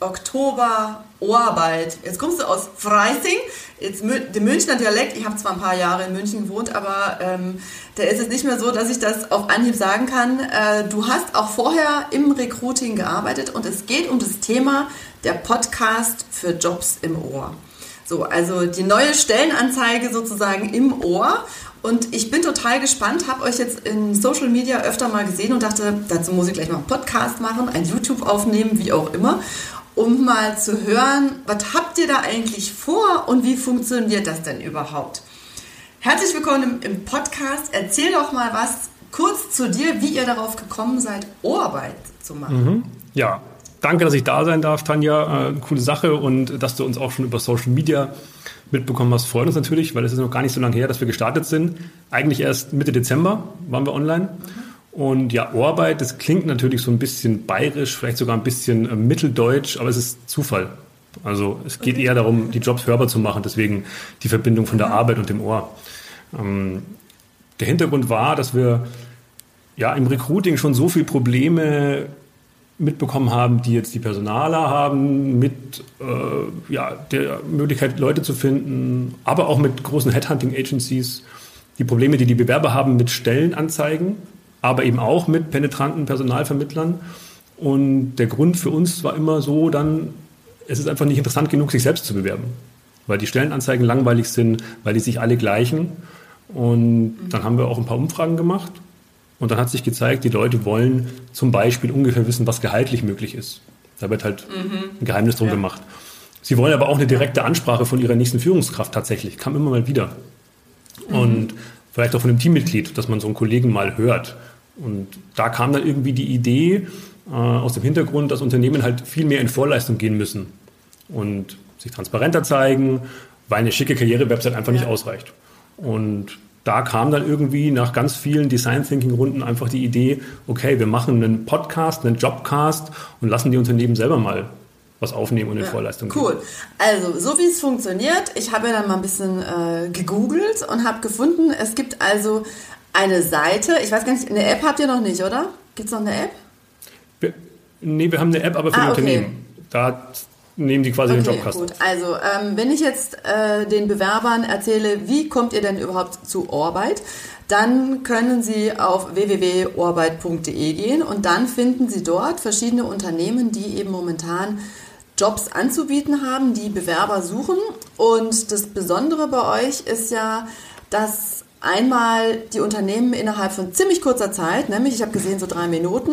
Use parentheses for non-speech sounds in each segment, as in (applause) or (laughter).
Oktober Ohrarbeit. Jetzt kommst du aus Freising, jetzt dem Münchner Dialekt. Ich habe zwar ein paar Jahre in München gewohnt, aber ähm, da ist es nicht mehr so, dass ich das auf Anhieb sagen kann. Äh, du hast auch vorher im Recruiting gearbeitet und es geht um das Thema der Podcast für Jobs im Ohr. So, also die neue Stellenanzeige sozusagen im Ohr. Und ich bin total gespannt, habe euch jetzt in Social Media öfter mal gesehen und dachte, dazu muss ich gleich mal einen Podcast machen, ein YouTube aufnehmen, wie auch immer, um mal zu hören, was habt ihr da eigentlich vor und wie funktioniert das denn überhaupt? Herzlich willkommen im, Podcast. Erzähl doch mal was kurz zu dir, wie ihr darauf gekommen seid, Ohrarbeit zu machen. Mhm. Ja, danke, dass ich da sein darf, Tanja. Äh, coole Sache und dass du uns auch schon über Social Media mitbekommen hast, freut uns natürlich, weil es ist noch gar nicht so lange her, dass wir gestartet sind. Eigentlich erst Mitte Dezember waren wir online. Und ja, Ohrarbeit, das klingt natürlich so ein bisschen bayerisch, vielleicht sogar ein bisschen äh, mitteldeutsch, aber es ist Zufall. Also es geht okay. eher darum, die Jobs hörbar zu machen, deswegen die Verbindung von der. Arbeit und dem Ohr. Ähm, der Hintergrund war, dass wir ja im Recruiting schon so viele Probleme mitbekommen haben, die jetzt die Personaler haben, mit äh, ja, der Möglichkeit, Leute zu finden, aber auch mit großen Headhunting-Agencies, die Probleme, die die Bewerber haben mit Stellenanzeigen, aber eben auch mit penetranten Personalvermittlern. Und der Grund für uns war immer so, dann, es ist einfach nicht interessant genug, sich selbst zu bewerben, weil die Stellenanzeigen langweilig sind, weil die sich alle gleichen. Und dann haben wir auch ein paar Umfragen gemacht und dann hat sich gezeigt, die Leute wollen zum Beispiel ungefähr wissen, was gehaltlich möglich ist. Da wird halt mhm. ein Geheimnis drum ja. gemacht. Sie wollen aber auch eine direkte Ansprache von ihrer nächsten Führungskraft tatsächlich. Kam immer mal wieder. Mhm. Und vielleicht auch von einem Teammitglied, dass man so einen Kollegen mal hört. Und da kam dann irgendwie die Idee äh, aus dem Hintergrund, dass Unternehmen halt viel mehr in Vorleistung gehen müssen und sich transparenter zeigen, weil eine schicke Karriere-Website einfach ja. nicht ausreicht. Und da kam dann irgendwie nach ganz vielen Design Thinking Runden einfach die Idee, okay, wir machen einen Podcast, einen Jobcast und lassen die Unternehmen selber mal was aufnehmen und in ja, Vorleistung gehen. Cool. Also, so wie es funktioniert, ich habe ja dann mal ein bisschen äh, gegoogelt und habe gefunden, es gibt also eine Seite, ich weiß gar nicht, eine App habt ihr noch nicht, oder? Gibt es noch eine App? Wir, nee, wir haben eine App, aber für ah, okay. Unternehmen. Da nehmen die quasi okay, den Jobkasten. Gut, also ähm, wenn ich jetzt äh, den Bewerbern erzähle, wie kommt ihr denn überhaupt zu Orbeit, dann können Sie auf www.orbeit.de gehen und dann finden Sie dort verschiedene Unternehmen, die eben momentan Jobs anzubieten haben, die Bewerber suchen. Und das Besondere bei euch ist ja, dass einmal die Unternehmen innerhalb von ziemlich kurzer Zeit, nämlich ich habe gesehen so drei Minuten,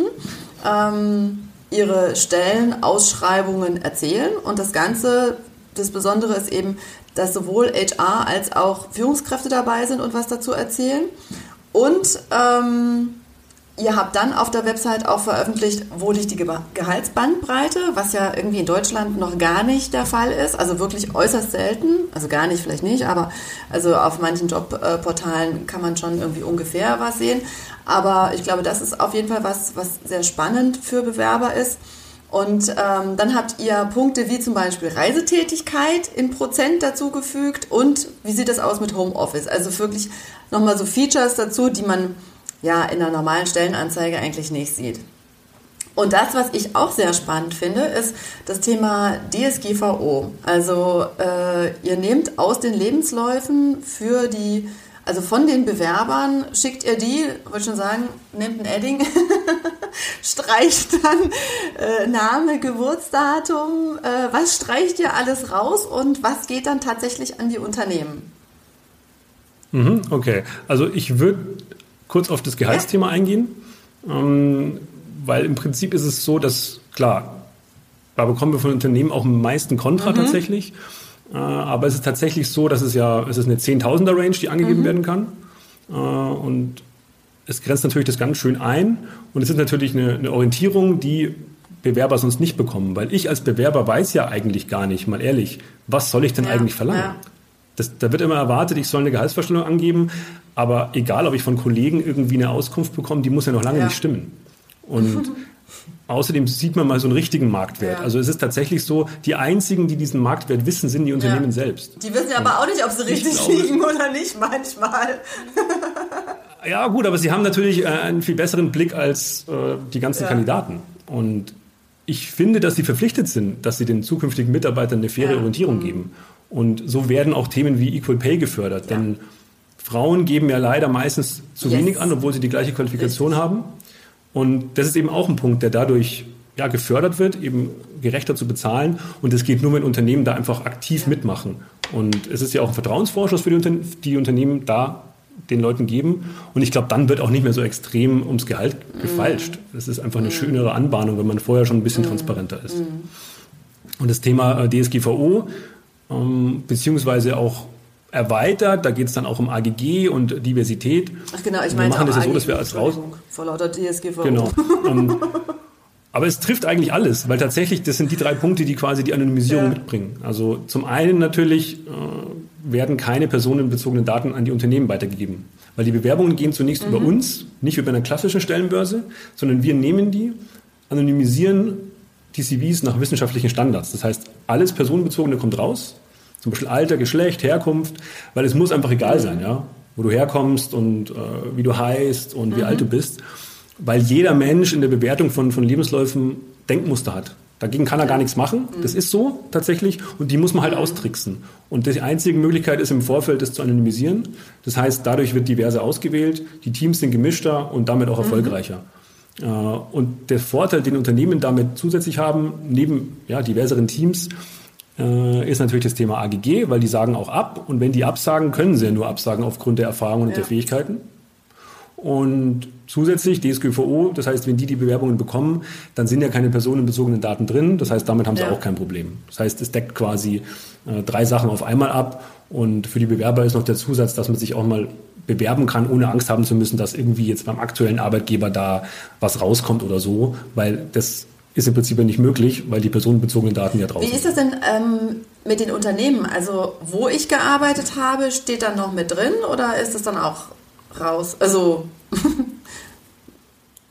ähm, ihre Stellenausschreibungen erzählen. Und das Ganze, das Besondere ist eben, dass sowohl HR als auch Führungskräfte dabei sind und was dazu erzählen. Und ähm, ihr habt dann auf der Website auch veröffentlicht, wo liegt die Gehaltsbandbreite, was ja irgendwie in Deutschland noch gar nicht der Fall ist. Also wirklich äußerst selten. Also gar nicht, vielleicht nicht, aber also auf manchen Jobportalen kann man schon irgendwie ungefähr was sehen. Aber ich glaube, das ist auf jeden Fall was, was sehr spannend für Bewerber ist. Und ähm, dann habt ihr Punkte wie zum Beispiel Reisetätigkeit in Prozent dazugefügt und wie sieht das aus mit Homeoffice? Also wirklich nochmal so Features dazu, die man ja in einer normalen Stellenanzeige eigentlich nicht sieht. Und das, was ich auch sehr spannend finde, ist das Thema DSGVO. Also äh, ihr nehmt aus den Lebensläufen für die also von den Bewerbern schickt ihr die, wollte schon sagen, nehmt ein Edding, (laughs) streicht dann äh, Name, Geburtsdatum, äh, was streicht ihr alles raus und was geht dann tatsächlich an die Unternehmen? Mhm, okay, also ich würde kurz auf das Gehaltsthema eingehen, ähm, weil im Prinzip ist es so, dass klar, da bekommen wir von Unternehmen auch am meisten Kontra mhm. tatsächlich. Äh, aber es ist tatsächlich so, dass es ja, es ist eine Zehntausender Range, die angegeben mhm. werden kann. Äh, und es grenzt natürlich das ganz schön ein. Und es ist natürlich eine, eine Orientierung, die Bewerber sonst nicht bekommen, weil ich als Bewerber weiß ja eigentlich gar nicht, mal ehrlich, was soll ich denn ja, eigentlich verlangen? Ja. Das, da wird immer erwartet, ich soll eine Gehaltsvorstellung angeben, aber egal, ob ich von Kollegen irgendwie eine Auskunft bekomme, die muss ja noch lange ja. nicht stimmen. Und (laughs) außerdem sieht man mal so einen richtigen Marktwert. Ja. Also es ist tatsächlich so, die einzigen, die diesen Marktwert wissen, sind die Unternehmen ja. selbst. Die wissen ja aber auch nicht, ob sie richtig glaube, liegen oder nicht manchmal. (laughs) ja gut, aber sie haben natürlich äh, einen viel besseren Blick als äh, die ganzen Kandidaten. Und ich finde, dass sie verpflichtet sind, dass sie den zukünftigen Mitarbeitern eine faire Orientierung mhm. geben. Und so werden auch Themen wie Equal Pay gefördert. Denn Frauen geben ja leider meistens zu yes. wenig an, obwohl sie die gleiche Qualifikation Richtig. haben. Und das ist eben auch ein Punkt, der dadurch ja, gefördert wird, eben gerechter zu bezahlen. Und das geht nur, wenn Unternehmen da einfach aktiv ja. mitmachen. Und es ist ja auch ein Vertrauensvorschuss für die, Unter die Unternehmen da den Leuten geben. Und ich glaube, dann wird auch nicht mehr so extrem ums Gehalt mhm. gefalscht. Es ist einfach eine mhm. schönere Anbahnung, wenn man vorher schon ein bisschen mhm. transparenter ist. Mhm. Und das Thema äh, DSGVO, ähm, beziehungsweise auch erweitert. Da geht es dann auch um AGG und Diversität. Ach genau, ich meine, wir machen das ja so, dass wir als raus. Vor lauter DSGVO. Genau. Ähm, aber es trifft eigentlich alles, weil tatsächlich das sind die drei Punkte, die quasi die Anonymisierung ja. mitbringen. Also zum einen natürlich äh, werden keine personenbezogenen Daten an die Unternehmen weitergegeben, weil die Bewerbungen gehen zunächst mhm. über uns, nicht über eine klassische Stellenbörse, sondern wir nehmen die, anonymisieren die CVs nach wissenschaftlichen Standards. Das heißt, alles personenbezogene kommt raus zum Beispiel Alter, Geschlecht, Herkunft, weil es muss einfach egal sein, ja, wo du herkommst und äh, wie du heißt und wie mhm. alt du bist, weil jeder Mensch in der Bewertung von, von Lebensläufen Denkmuster hat. Dagegen kann er gar nichts machen. Das ist so tatsächlich. Und die muss man halt mhm. austricksen. Und die einzige Möglichkeit ist im Vorfeld, das zu anonymisieren. Das heißt, dadurch wird diverse ausgewählt. Die Teams sind gemischter und damit auch mhm. erfolgreicher. Mhm. Und der Vorteil, den Unternehmen damit zusätzlich haben, neben ja, diverseren Teams, äh, ist natürlich das Thema AGG, weil die sagen auch ab. Und wenn die absagen, können sie ja nur absagen aufgrund der Erfahrungen und ja. der Fähigkeiten. Und zusätzlich DSGVO, das heißt, wenn die die Bewerbungen bekommen, dann sind ja keine personenbezogenen Daten drin. Das heißt, damit haben sie ja. auch kein Problem. Das heißt, es deckt quasi äh, drei Sachen auf einmal ab. Und für die Bewerber ist noch der Zusatz, dass man sich auch mal bewerben kann, ohne Angst haben zu müssen, dass irgendwie jetzt beim aktuellen Arbeitgeber da was rauskommt oder so, weil das ist im Prinzip ja nicht möglich, weil die personenbezogenen Daten ja draußen sind. Wie ist das denn ähm, mit den Unternehmen? Also wo ich gearbeitet habe, steht dann noch mit drin oder ist es dann auch raus? Also (laughs)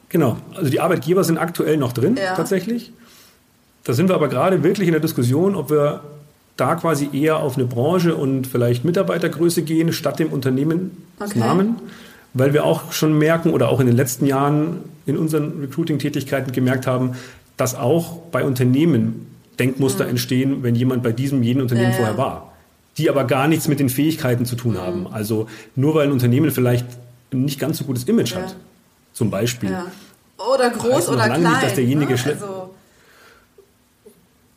genau, also die Arbeitgeber sind aktuell noch drin ja. tatsächlich. Da sind wir aber gerade wirklich in der Diskussion, ob wir da quasi eher auf eine Branche und vielleicht Mitarbeitergröße gehen, statt dem Unternehmensnamen. Okay. Weil wir auch schon merken oder auch in den letzten Jahren in unseren Recruiting-Tätigkeiten gemerkt haben, dass auch bei Unternehmen Denkmuster mhm. entstehen, wenn jemand bei diesem jeden Unternehmen ja, vorher war, die aber gar nichts mit den Fähigkeiten zu tun mhm. haben. Also nur weil ein Unternehmen vielleicht ein nicht ganz so gutes Image ja. hat, zum Beispiel. Ja. Oder groß oder klein. Nicht, dass derjenige ne? also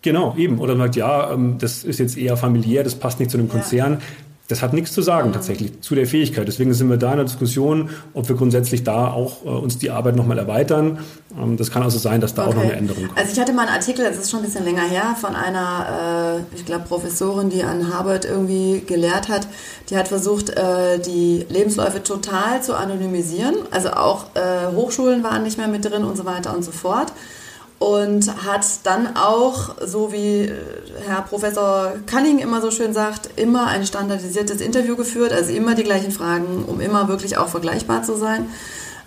Genau, eben. Oder man sagt, ja, ähm, das ist jetzt eher familiär, das passt nicht zu einem Konzern. Das hat nichts zu sagen tatsächlich zu der Fähigkeit. Deswegen sind wir da in der Diskussion, ob wir grundsätzlich da auch äh, uns die Arbeit nochmal erweitern. Ähm, das kann also sein, dass da okay. auch noch eine Änderung kommt. Also ich hatte mal einen Artikel, das ist schon ein bisschen länger her, von einer, äh, ich glaube, Professorin, die an Harvard irgendwie gelehrt hat. Die hat versucht, äh, die Lebensläufe total zu anonymisieren. Also auch Hochschulen waren nicht mehr mit drin und so weiter und so fort und hat dann auch, so wie äh, Herr Professor Cunning immer so schön sagt, immer ein standardisiertes Interview geführt, also immer die gleichen Fragen, um immer wirklich auch vergleichbar zu sein.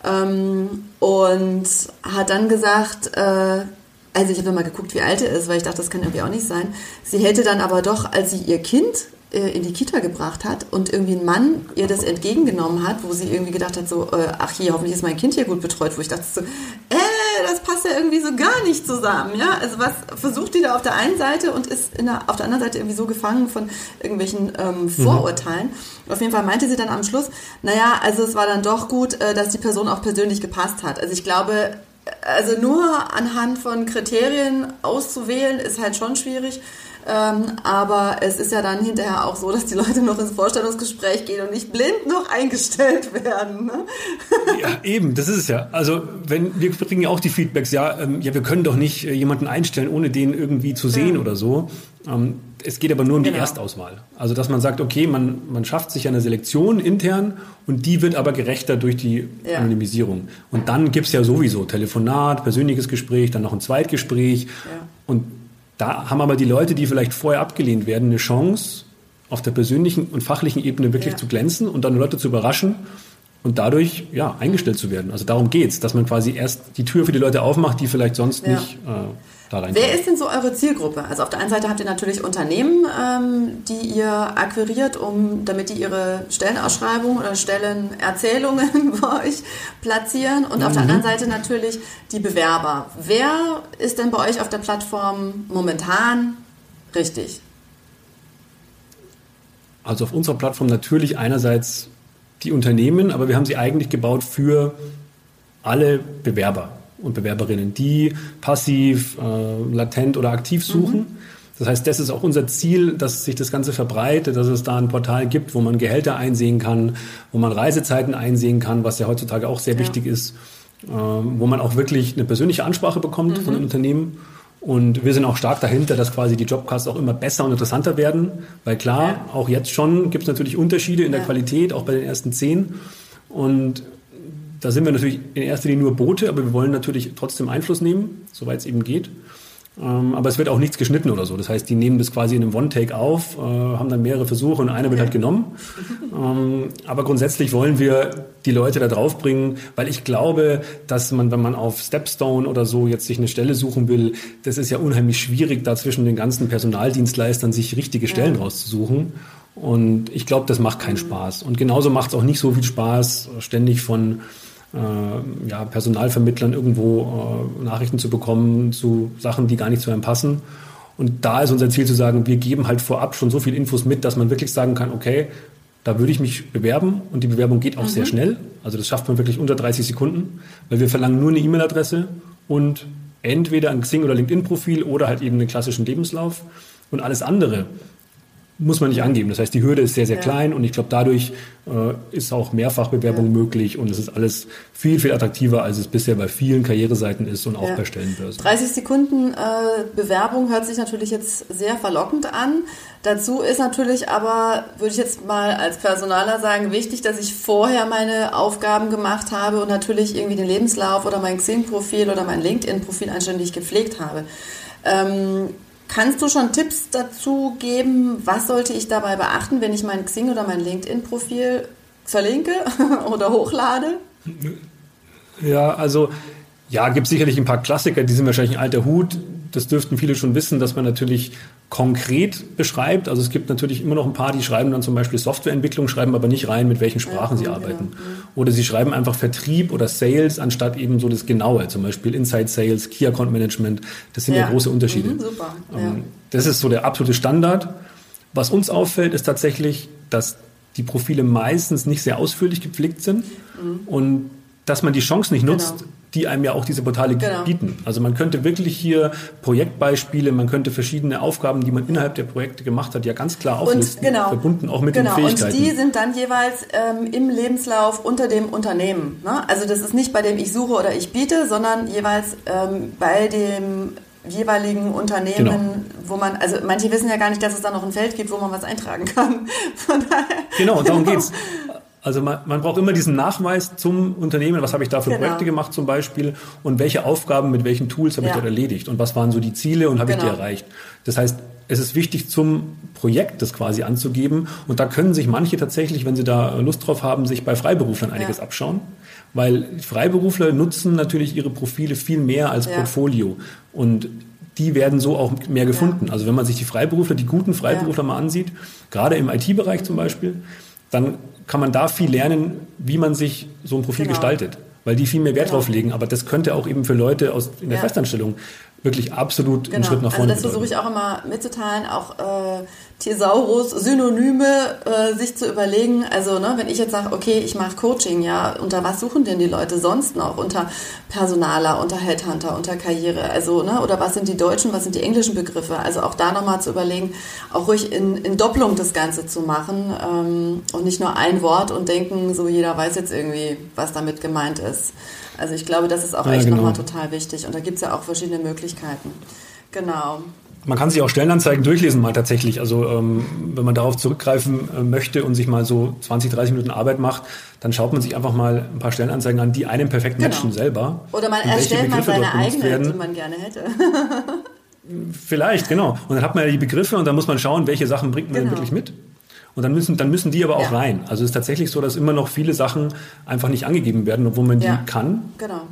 Ähm, und hat dann gesagt, äh, also ich habe mal geguckt, wie alt er ist, weil ich dachte, das kann irgendwie auch nicht sein. Sie hätte dann aber doch, als sie ihr Kind äh, in die Kita gebracht hat und irgendwie ein Mann ihr das entgegengenommen hat, wo sie irgendwie gedacht hat, so, ach hier, hoffentlich ist mein Kind hier gut betreut, wo ich dachte so, äh, das passt ja irgendwie so gar nicht zusammen, ja. Also was versucht die da auf der einen Seite und ist der, auf der anderen Seite irgendwie so gefangen von irgendwelchen ähm, mhm. Vorurteilen. Mhm. Auf jeden Fall meinte sie dann am Schluss, naja, also es war dann doch gut, äh, dass die Person auch persönlich gepasst hat. Also ich glaube, also nur anhand von Kriterien auszuwählen, ist halt schon schwierig. Ähm, aber es ist ja dann hinterher auch so, dass die Leute noch ins Vorstellungsgespräch gehen und nicht blind noch eingestellt werden. Ne? Ja, eben, das ist es ja. Also wenn wir kriegen ja auch die Feedbacks, ja, ähm, ja, wir können doch nicht äh, jemanden einstellen, ohne den irgendwie zu sehen ja. oder so. Ähm, es geht aber nur um genau. die Erstauswahl. Also dass man sagt, okay, man, man schafft sich eine Selektion intern und die wird aber gerechter durch die ja. Anonymisierung. Und dann gibt es ja sowieso Telefonat, persönliches Gespräch, dann noch ein Zweitgespräch. Und da haben aber die Leute, die vielleicht vorher abgelehnt werden, eine Chance, auf der persönlichen und fachlichen Ebene wirklich ja. zu glänzen und dann Leute zu überraschen und dadurch ja eingestellt zu werden. Also darum geht's, dass man quasi erst die Tür für die Leute aufmacht, die vielleicht sonst ja. nicht äh, da rein. Wer ist denn so eure Zielgruppe? Also auf der einen Seite habt ihr natürlich Unternehmen, ähm, die ihr akquiriert, um damit die ihre Stellenausschreibung oder Stellenerzählungen (laughs) bei euch platzieren und mhm. auf der mhm. anderen Seite natürlich die Bewerber. Wer ist denn bei euch auf der Plattform momentan richtig? Also auf unserer Plattform natürlich einerseits die Unternehmen, aber wir haben sie eigentlich gebaut für alle Bewerber und Bewerberinnen, die passiv, äh, latent oder aktiv suchen. Mhm. Das heißt, das ist auch unser Ziel, dass sich das Ganze verbreitet, dass es da ein Portal gibt, wo man Gehälter einsehen kann, wo man Reisezeiten einsehen kann, was ja heutzutage auch sehr ja. wichtig ist, äh, wo man auch wirklich eine persönliche Ansprache bekommt mhm. von den Unternehmen und wir sind auch stark dahinter, dass quasi die Jobcasts auch immer besser und interessanter werden. Weil klar, ja. auch jetzt schon gibt es natürlich Unterschiede in der ja. Qualität, auch bei den ersten zehn. Und da sind wir natürlich in erster Linie nur Boote, aber wir wollen natürlich trotzdem Einfluss nehmen, soweit es eben geht. Ähm, aber es wird auch nichts geschnitten oder so. Das heißt, die nehmen das quasi in einem One-Take auf, äh, haben dann mehrere Versuche und einer wird halt genommen. Ähm, aber grundsätzlich wollen wir die Leute da drauf bringen, weil ich glaube, dass man, wenn man auf Stepstone oder so jetzt sich eine Stelle suchen will, das ist ja unheimlich schwierig, da zwischen den ganzen Personaldienstleistern sich richtige Stellen ja. rauszusuchen. Und ich glaube, das macht keinen Spaß. Und genauso macht es auch nicht so viel Spaß, ständig von äh, ja, Personalvermittlern irgendwo äh, Nachrichten zu bekommen zu Sachen, die gar nicht zu einem passen. Und da ist unser Ziel zu sagen, wir geben halt vorab schon so viel Infos mit, dass man wirklich sagen kann, okay, da würde ich mich bewerben und die Bewerbung geht auch mhm. sehr schnell. Also das schafft man wirklich unter 30 Sekunden, weil wir verlangen nur eine E-Mail-Adresse und entweder ein Xing- oder LinkedIn-Profil oder halt eben einen klassischen Lebenslauf. Und alles andere muss man nicht angeben. Das heißt, die Hürde ist sehr, sehr ja. klein und ich glaube, dadurch äh, ist auch Mehrfachbewerbung ja. möglich und es ist alles viel, viel attraktiver, als es bisher bei vielen Karriereseiten ist und auch ja. bei Stellenbörsen. 30 Sekunden äh, Bewerbung hört sich natürlich jetzt sehr verlockend an. Dazu ist natürlich aber, würde ich jetzt mal als Personaler sagen, wichtig, dass ich vorher meine Aufgaben gemacht habe und natürlich irgendwie den Lebenslauf oder mein Xing-Profil oder mein LinkedIn-Profil anständig gepflegt habe. Ähm, Kannst du schon Tipps dazu geben, was sollte ich dabei beachten, wenn ich mein Xing oder mein LinkedIn-Profil verlinke (laughs) oder hochlade? Ja, also ja, gibt sicherlich ein paar Klassiker, die sind wahrscheinlich ein alter Hut das dürften viele schon wissen, dass man natürlich konkret beschreibt. Also es gibt natürlich immer noch ein paar, die schreiben dann zum Beispiel Softwareentwicklung, schreiben aber nicht rein, mit welchen Sprachen ja, sie arbeiten. Genau. Oder sie schreiben einfach Vertrieb oder Sales anstatt eben so das Genaue, zum Beispiel Inside Sales, Key Account Management. Das sind ja, ja große Unterschiede. Mhm, super. Ja. Ähm, das ist so der absolute Standard. Was uns auffällt, ist tatsächlich, dass die Profile meistens nicht sehr ausführlich gepflegt sind mhm. und dass man die Chance nicht nutzt, genau die einem ja auch diese Portale genau. bieten. Also man könnte wirklich hier Projektbeispiele, man könnte verschiedene Aufgaben, die man innerhalb der Projekte gemacht hat, ja ganz klar auflisten, genau, verbunden auch mit genau. den Fähigkeiten. Und die sind dann jeweils ähm, im Lebenslauf unter dem Unternehmen. Ne? Also das ist nicht bei dem ich suche oder ich biete, sondern jeweils ähm, bei dem jeweiligen Unternehmen, genau. wo man, also manche wissen ja gar nicht, dass es da noch ein Feld gibt, wo man was eintragen kann. Daher, genau, darum (laughs) genau. geht's. Also man, man braucht immer diesen Nachweis zum Unternehmen, was habe ich da für genau. Projekte gemacht zum Beispiel und welche Aufgaben mit welchen Tools habe ja. ich dort erledigt und was waren so die Ziele und habe genau. ich die genau. erreicht. Das heißt, es ist wichtig zum Projekt das quasi anzugeben und da können sich manche tatsächlich, wenn sie da Lust drauf haben, sich bei Freiberuflern einiges ja. abschauen, weil Freiberufler nutzen natürlich ihre Profile viel mehr als ja. Portfolio und die werden so auch mehr gefunden. Also wenn man sich die Freiberufler, die guten Freiberufler mal ansieht, gerade im IT-Bereich zum Beispiel, dann kann man da viel lernen, wie man sich so ein Profil genau. gestaltet, weil die viel mehr Wert genau. drauf legen. Aber das könnte auch eben für Leute aus, in der ja. Festanstellung wirklich absolut genau. einen Schritt nach also vorne Also das versuche ich auch immer mitzuteilen, auch äh, Thesaurus, Synonyme äh, sich zu überlegen. Also ne, wenn ich jetzt sage, okay, ich mache Coaching, ja, unter was suchen denn die Leute sonst noch? Unter Personaler, unter Headhunter, unter Karriere, also ne, oder was sind die deutschen, was sind die englischen Begriffe? Also auch da nochmal zu überlegen, auch ruhig in, in Doppelung das Ganze zu machen ähm, und nicht nur ein Wort und denken, so jeder weiß jetzt irgendwie, was damit gemeint ist. Also ich glaube, das ist auch ja, echt genau. nochmal total wichtig. Und da gibt es ja auch verschiedene Möglichkeiten. Genau. man kann sich auch Stellenanzeigen durchlesen mal tatsächlich. Also ähm, wenn man darauf zurückgreifen äh, möchte und sich mal so 20, 30 Minuten Arbeit macht, dann schaut man sich einfach mal ein paar Stellenanzeigen an, die einem perfekt genau. matchen selber. Oder man erstellt mal seine eigene, werden. die man gerne hätte. Vielleicht, genau. Und dann hat man ja die Begriffe und dann muss man schauen, welche Sachen bringt man genau. wirklich mit. Und dann müssen, dann müssen die aber auch ja. rein. Also es ist tatsächlich so, dass immer noch viele Sachen einfach nicht angegeben werden, obwohl man die ja. kann. Genau.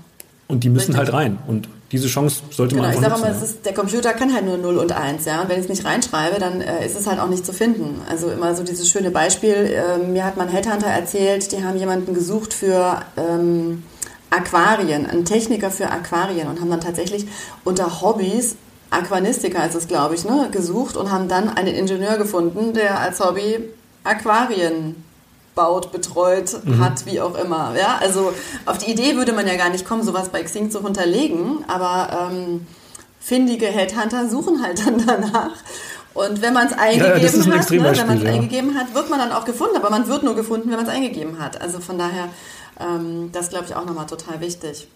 Und die müssen Richtig. halt rein. Und diese Chance sollte genau, man einfach ich sage mal, ist, der Computer kann halt nur 0 und 1, ja. Und wenn ich es nicht reinschreibe, dann äh, ist es halt auch nicht zu finden. Also immer so dieses schöne Beispiel, äh, mir hat mein Headhunter erzählt, die haben jemanden gesucht für ähm, Aquarien, einen Techniker für Aquarien und haben dann tatsächlich unter Hobbys Aquanistiker ist es, glaube ich, ne, gesucht und haben dann einen Ingenieur gefunden, der als Hobby Aquarien baut, betreut, mhm. hat, wie auch immer. Ja, also auf die Idee würde man ja gar nicht kommen, sowas bei Xing zu unterlegen, aber ähm, findige Headhunter suchen halt dann danach. Und wenn man es eingegeben ja, hat, ne, wenn man es ja. eingegeben hat, wird man dann auch gefunden, aber man wird nur gefunden, wenn man es eingegeben hat. Also von daher, ähm, das glaube ich auch nochmal total wichtig.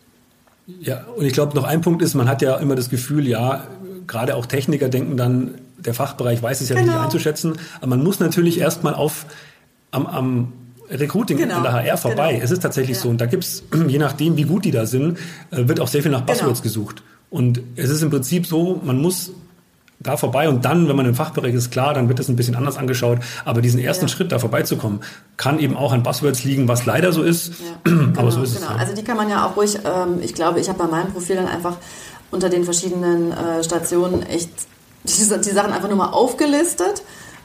Ja, und ich glaube, noch ein Punkt ist, man hat ja immer das Gefühl, ja, gerade auch Techniker denken dann, der Fachbereich weiß es ja genau. richtig einzuschätzen, aber man muss natürlich erstmal auf am, am Recruiting genau. an der HR vorbei. Genau. Es ist tatsächlich ja. so. Und da gibt es, (clears throat) je nachdem, wie gut die da sind, äh, wird auch sehr viel nach Buzzwords genau. gesucht. Und es ist im Prinzip so, man muss da vorbei und dann, wenn man im Fachbereich ist, klar, dann wird das ein bisschen anders angeschaut. Aber diesen ersten ja. Schritt da vorbeizukommen, kann eben auch an Buzzwords liegen, was leider so ist. Ja. (clears throat) aber genau, so ist genau. es. Ja. Also die kann man ja auch ruhig, ähm, ich glaube, ich habe bei meinem Profil dann einfach unter den verschiedenen äh, Stationen echt die, die, Sachen einfach nur mal aufgelistet.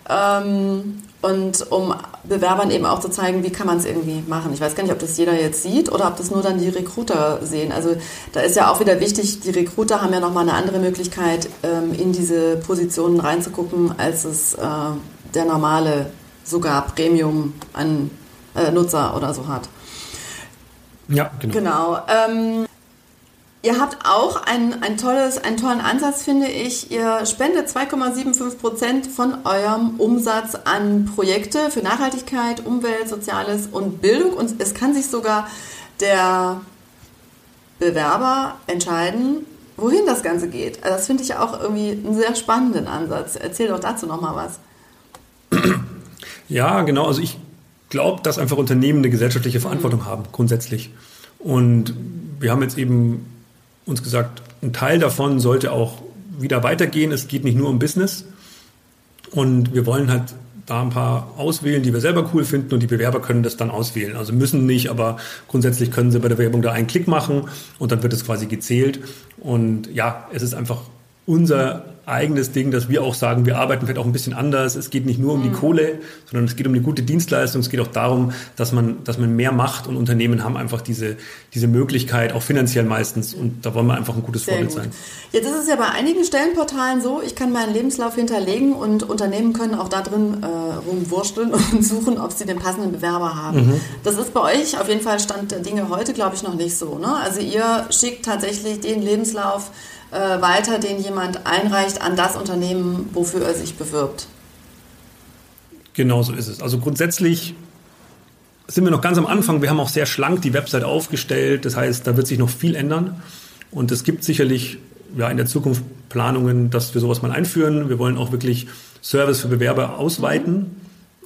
Ähm, und um Bewerbern eben auch zu zeigen, wie kann man es irgendwie machen. Ich weiß gar nicht, ob das jeder jetzt sieht oder ob das nur dann die Recruiter sehen. Also da ist ja auch wieder wichtig, die Recruiter haben ja nochmal eine andere Möglichkeit, ähm, in diese Positionen reinzugucken, als es äh, der normale, sogar Premium an äh, Nutzer oder so hat. Ja, genau. Genau. Ähm, Ihr habt auch ein, ein tolles, einen tollen Ansatz, finde ich. Ihr spendet 2,75 Prozent von eurem Umsatz an Projekte für Nachhaltigkeit, Umwelt, Soziales und Bildung. Und es kann sich sogar der Bewerber entscheiden, wohin das Ganze geht. Also das finde ich auch irgendwie einen sehr spannenden Ansatz. Erzähl doch dazu nochmal was. Ja, genau. Also ich glaube, dass einfach Unternehmen eine gesellschaftliche Verantwortung mhm. haben, grundsätzlich. Und wir haben jetzt eben uns gesagt, ein Teil davon sollte auch wieder weitergehen. Es geht nicht nur um Business. Und wir wollen halt da ein paar auswählen, die wir selber cool finden und die Bewerber können das dann auswählen. Also müssen nicht, aber grundsätzlich können sie bei der Werbung da einen Klick machen und dann wird es quasi gezählt. Und ja, es ist einfach unser eigenes Ding, dass wir auch sagen, wir arbeiten vielleicht auch ein bisschen anders. Es geht nicht nur um die mhm. Kohle, sondern es geht um eine gute Dienstleistung. Es geht auch darum, dass man, dass man mehr macht und Unternehmen haben einfach diese, diese Möglichkeit, auch finanziell meistens. Und da wollen wir einfach ein gutes Sehr Vorbild gut. sein. Jetzt ist es ja bei einigen Stellenportalen so, ich kann meinen Lebenslauf hinterlegen und Unternehmen können auch da drin äh, rumwursteln (laughs) und suchen, ob sie den passenden Bewerber haben. Mhm. Das ist bei euch auf jeden Fall Stand der Dinge heute, glaube ich, noch nicht so. Ne? Also ihr schickt tatsächlich den Lebenslauf äh, weiter, den jemand einreicht an das Unternehmen, wofür er sich bewirbt. Genau so ist es. Also grundsätzlich sind wir noch ganz am Anfang. Wir haben auch sehr schlank die Website aufgestellt. Das heißt, da wird sich noch viel ändern. Und es gibt sicherlich ja, in der Zukunft Planungen, dass wir sowas mal einführen. Wir wollen auch wirklich Service für Bewerber ausweiten.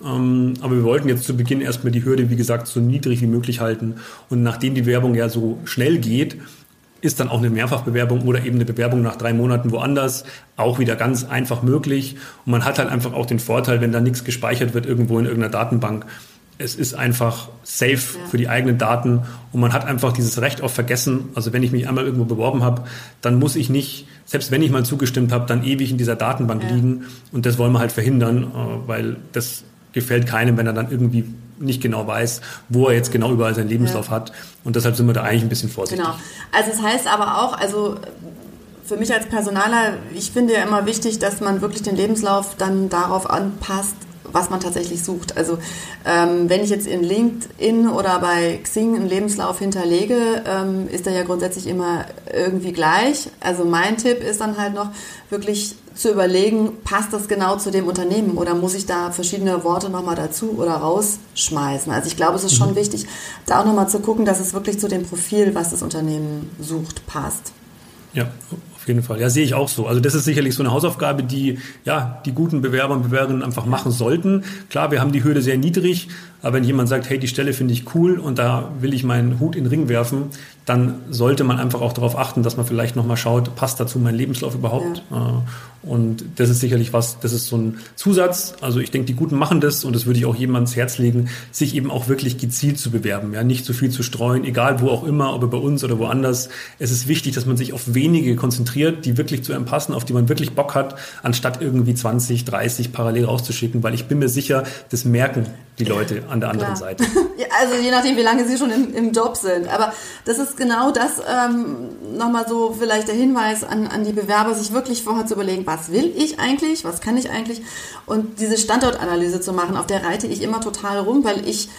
Ähm, aber wir wollten jetzt zu Beginn erstmal die Hürde, wie gesagt, so niedrig wie möglich halten. Und nachdem die Werbung ja so schnell geht, ist dann auch eine Mehrfachbewerbung oder eben eine Bewerbung nach drei Monaten woanders auch wieder ganz einfach möglich. Und man hat halt einfach auch den Vorteil, wenn da nichts gespeichert wird irgendwo in irgendeiner Datenbank. Es ist einfach safe ja. für die eigenen Daten und man hat einfach dieses Recht auf Vergessen. Also wenn ich mich einmal irgendwo beworben habe, dann muss ich nicht, selbst wenn ich mal zugestimmt habe, dann ewig in dieser Datenbank ja. liegen. Und das wollen wir halt verhindern, äh, weil das gefällt keinem, wenn er dann irgendwie nicht genau weiß, wo er jetzt genau überall seinen Lebenslauf ja. hat. Und deshalb sind wir da eigentlich ein bisschen vorsichtig. Genau. Also es das heißt aber auch, also für mich als Personaler, ich finde ja immer wichtig, dass man wirklich den Lebenslauf dann darauf anpasst, was man tatsächlich sucht. Also ähm, wenn ich jetzt in LinkedIn oder bei Xing einen Lebenslauf hinterlege, ähm, ist er ja grundsätzlich immer irgendwie gleich. Also mein Tipp ist dann halt noch wirklich zu überlegen, passt das genau zu dem Unternehmen oder muss ich da verschiedene Worte nochmal dazu oder rausschmeißen? Also ich glaube, es ist schon mhm. wichtig, da auch nochmal zu gucken, dass es wirklich zu dem Profil, was das Unternehmen sucht, passt. Ja, Auf jeden Fall. Ja, sehe ich auch so. Also das ist sicherlich so eine Hausaufgabe, die ja die guten Bewerber und Bewerberinnen einfach machen sollten. Klar, wir haben die Hürde sehr niedrig, aber wenn jemand sagt, hey, die Stelle finde ich cool und da will ich meinen Hut in den Ring werfen, dann sollte man einfach auch darauf achten, dass man vielleicht nochmal schaut, passt dazu mein Lebenslauf überhaupt? Ja. Äh, und das ist sicherlich was, das ist so ein Zusatz. Also ich denke, die Guten machen das und das würde ich auch jedem ans Herz legen, sich eben auch wirklich gezielt zu bewerben. Ja, nicht zu viel zu streuen, egal wo auch immer, ob bei uns oder woanders. Es ist wichtig, dass man sich auf wenige konzentriert, die wirklich zu einem passen, auf die man wirklich Bock hat, anstatt irgendwie 20, 30 parallel rauszuschicken, weil ich bin mir sicher, das merken die Leute an der anderen Klar. Seite. (laughs) Ja, also je nachdem, wie lange sie schon im, im Job sind. Aber das ist genau das, ähm, nochmal so vielleicht der Hinweis an, an die Bewerber, sich wirklich vorher zu überlegen, was will ich eigentlich, was kann ich eigentlich und diese Standortanalyse zu machen, auf der reite ich immer total rum, weil ich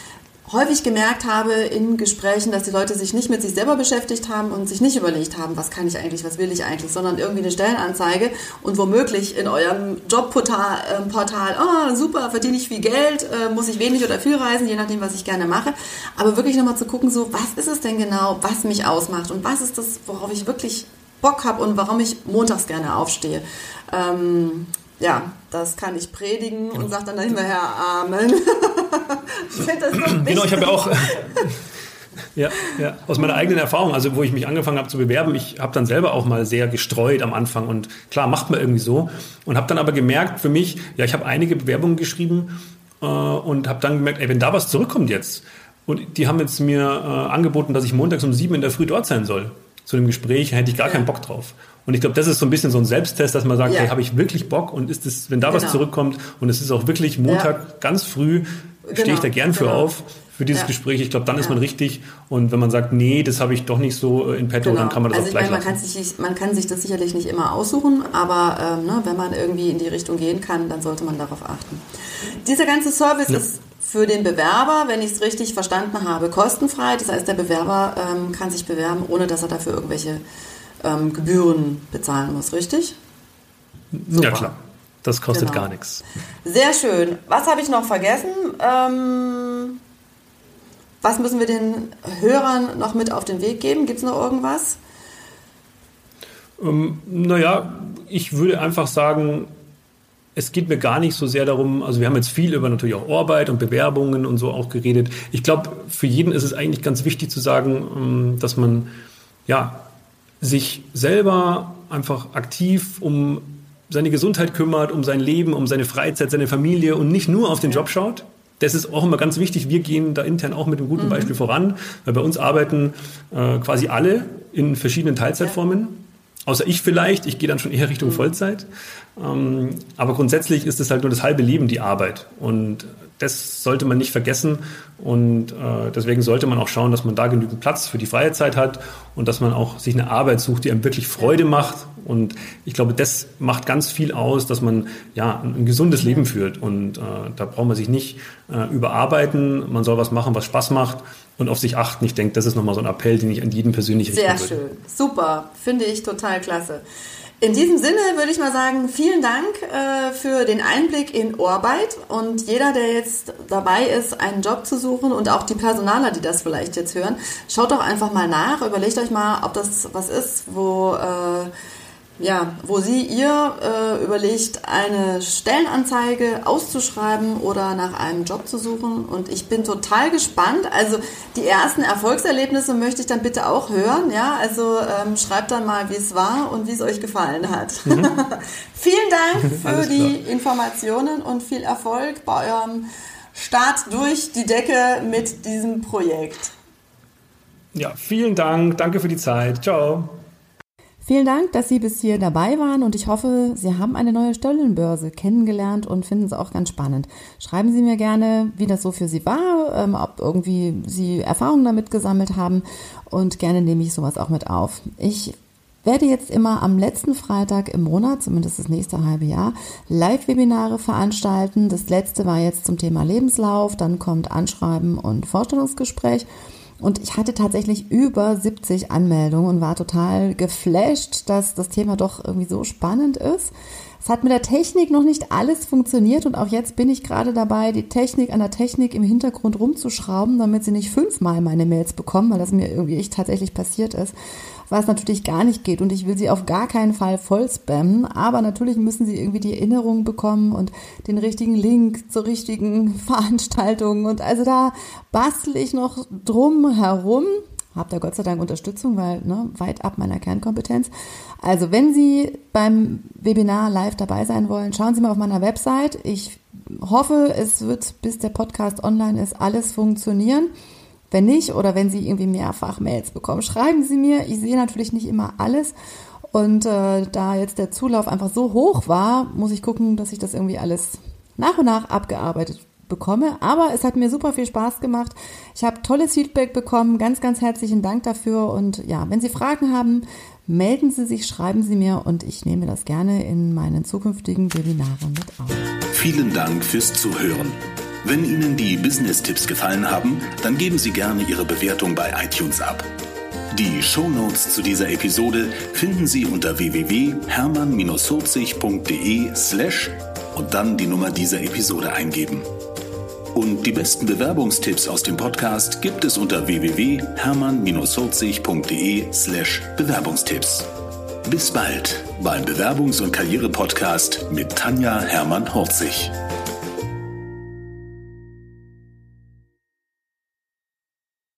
häufig gemerkt habe in Gesprächen, dass die Leute sich nicht mit sich selber beschäftigt haben und sich nicht überlegt haben, was kann ich eigentlich, was will ich eigentlich, sondern irgendwie eine Stellenanzeige und womöglich in eurem Jobportal, äh, oh, super, verdiene ich viel Geld, äh, muss ich wenig oder viel reisen, je nachdem, was ich gerne mache. Aber wirklich nochmal zu gucken, so, was ist es denn genau, was mich ausmacht und was ist das, worauf ich wirklich Bock habe und warum ich montags gerne aufstehe. Ähm, ja, das kann ich predigen genau. und sage dann hinterher Amen. (laughs) ich genau, ich habe ja auch (laughs) ja, ja, aus meiner eigenen Erfahrung, also wo ich mich angefangen habe zu bewerben, ich habe dann selber auch mal sehr gestreut am Anfang und klar, macht man irgendwie so und habe dann aber gemerkt für mich, ja, ich habe einige Bewerbungen geschrieben äh, und habe dann gemerkt, ey, wenn da was zurückkommt jetzt und die haben jetzt mir äh, angeboten, dass ich montags um sieben in der Früh dort sein soll zu dem Gespräch, hätte ich gar ja. keinen Bock drauf. Und ich glaube, das ist so ein bisschen so ein Selbsttest, dass man sagt, ja. hey, habe ich wirklich Bock und ist es, wenn da genau. was zurückkommt und es ist auch wirklich Montag ja. ganz früh, genau. stehe ich da gern für genau. auf für dieses ja. Gespräch. Ich glaube, dann ist man richtig. Und wenn man sagt, nee, das habe ich doch nicht so äh, in petto, genau. dann kann man das also auch gleich meine, man kann, sich, man kann sich das sicherlich nicht immer aussuchen, aber ähm, ne, wenn man irgendwie in die Richtung gehen kann, dann sollte man darauf achten. Dieser ganze Service ist für den Bewerber, wenn ich es richtig verstanden habe, kostenfrei. Das heißt, der Bewerber ähm, kann sich bewerben, ohne dass er dafür irgendwelche ähm, Gebühren bezahlen muss, richtig? Super. Ja, klar. Das kostet genau. gar nichts. Sehr schön. Was habe ich noch vergessen? Ähm, was müssen wir den Hörern noch mit auf den Weg geben? Gibt es noch irgendwas? Ähm, naja, ich würde einfach sagen, es geht mir gar nicht so sehr darum, also wir haben jetzt viel über natürlich auch Arbeit und Bewerbungen und so auch geredet. Ich glaube, für jeden ist es eigentlich ganz wichtig zu sagen, ähm, dass man ja sich selber einfach aktiv um seine Gesundheit kümmert, um sein Leben, um seine Freizeit, seine Familie und nicht nur auf den Job schaut. Das ist auch immer ganz wichtig. Wir gehen da intern auch mit einem guten mhm. Beispiel voran, weil bei uns arbeiten äh, quasi alle in verschiedenen Teilzeitformen. Außer ich vielleicht, ich gehe dann schon eher Richtung mhm. Vollzeit. Ähm, aber grundsätzlich ist es halt nur das halbe Leben, die Arbeit. Und das sollte man nicht vergessen. Und äh, deswegen sollte man auch schauen, dass man da genügend Platz für die freie Zeit hat und dass man auch sich eine Arbeit sucht, die einem wirklich Freude macht. Und ich glaube, das macht ganz viel aus, dass man ja ein, ein gesundes Leben führt. Und äh, da braucht man sich nicht äh, überarbeiten. Man soll was machen, was Spaß macht und auf sich achten. Ich denke, das ist nochmal so ein Appell, den ich an jeden persönlich richten Sehr schön. Super. Finde ich total klasse. In diesem Sinne würde ich mal sagen, vielen Dank äh, für den Einblick in Arbeit und jeder, der jetzt dabei ist, einen Job zu suchen und auch die Personaler, die das vielleicht jetzt hören, schaut doch einfach mal nach, überlegt euch mal, ob das was ist, wo äh, ja, wo sie ihr äh, überlegt, eine Stellenanzeige auszuschreiben oder nach einem Job zu suchen. Und ich bin total gespannt. Also die ersten Erfolgserlebnisse möchte ich dann bitte auch hören. Ja, also ähm, schreibt dann mal, wie es war und wie es euch gefallen hat. Mhm. (laughs) Vielen Dank (laughs) für die Informationen und viel Erfolg bei eurem Start durch die Decke mit diesem Projekt. Ja, vielen Dank. Danke für die Zeit. Ciao. Vielen Dank, dass Sie bis hier dabei waren und ich hoffe, Sie haben eine neue Stellenbörse kennengelernt und finden es auch ganz spannend. Schreiben Sie mir gerne, wie das so für Sie war, ähm, ob irgendwie Sie Erfahrungen damit gesammelt haben und gerne nehme ich sowas auch mit auf. Ich werde jetzt immer am letzten Freitag im Monat, zumindest das nächste halbe Jahr, Live-Webinare veranstalten. Das letzte war jetzt zum Thema Lebenslauf, dann kommt Anschreiben und Vorstellungsgespräch. Und ich hatte tatsächlich über 70 Anmeldungen und war total geflasht, dass das Thema doch irgendwie so spannend ist. Es hat mit der Technik noch nicht alles funktioniert und auch jetzt bin ich gerade dabei, die Technik an der Technik im Hintergrund rumzuschrauben, damit sie nicht fünfmal meine Mails bekommen, weil das mir irgendwie echt tatsächlich passiert ist, was natürlich gar nicht geht. Und ich will sie auf gar keinen Fall voll spammen, aber natürlich müssen sie irgendwie die Erinnerung bekommen und den richtigen Link zur richtigen (laughs) Veranstaltung. Und also da bastel ich noch drum herum habe da Gott sei Dank Unterstützung, weil ne, weit ab meiner Kernkompetenz. Also wenn Sie beim Webinar live dabei sein wollen, schauen Sie mal auf meiner Website. Ich hoffe, es wird, bis der Podcast online ist, alles funktionieren. Wenn nicht oder wenn Sie irgendwie mehrfach Mails bekommen, schreiben Sie mir. Ich sehe natürlich nicht immer alles. Und äh, da jetzt der Zulauf einfach so hoch war, muss ich gucken, dass ich das irgendwie alles nach und nach abgearbeitet bekomme. Aber es hat mir super viel Spaß gemacht. Ich habe tolles Feedback bekommen. Ganz, ganz herzlichen Dank dafür. Und ja, wenn Sie Fragen haben, melden Sie sich, schreiben Sie mir und ich nehme das gerne in meinen zukünftigen Webinaren mit auf. Vielen Dank fürs Zuhören. Wenn Ihnen die Business-Tipps gefallen haben, dann geben Sie gerne Ihre Bewertung bei iTunes ab. Die Show Notes zu dieser Episode finden Sie unter www.hermann-40.de slash und dann die Nummer dieser Episode eingeben. Und die besten Bewerbungstipps aus dem Podcast gibt es unter www.hermann-40.de slash Bewerbungstipps. Bis bald beim Bewerbungs- und Karriere-Podcast mit Tanja Hermann-Horzig.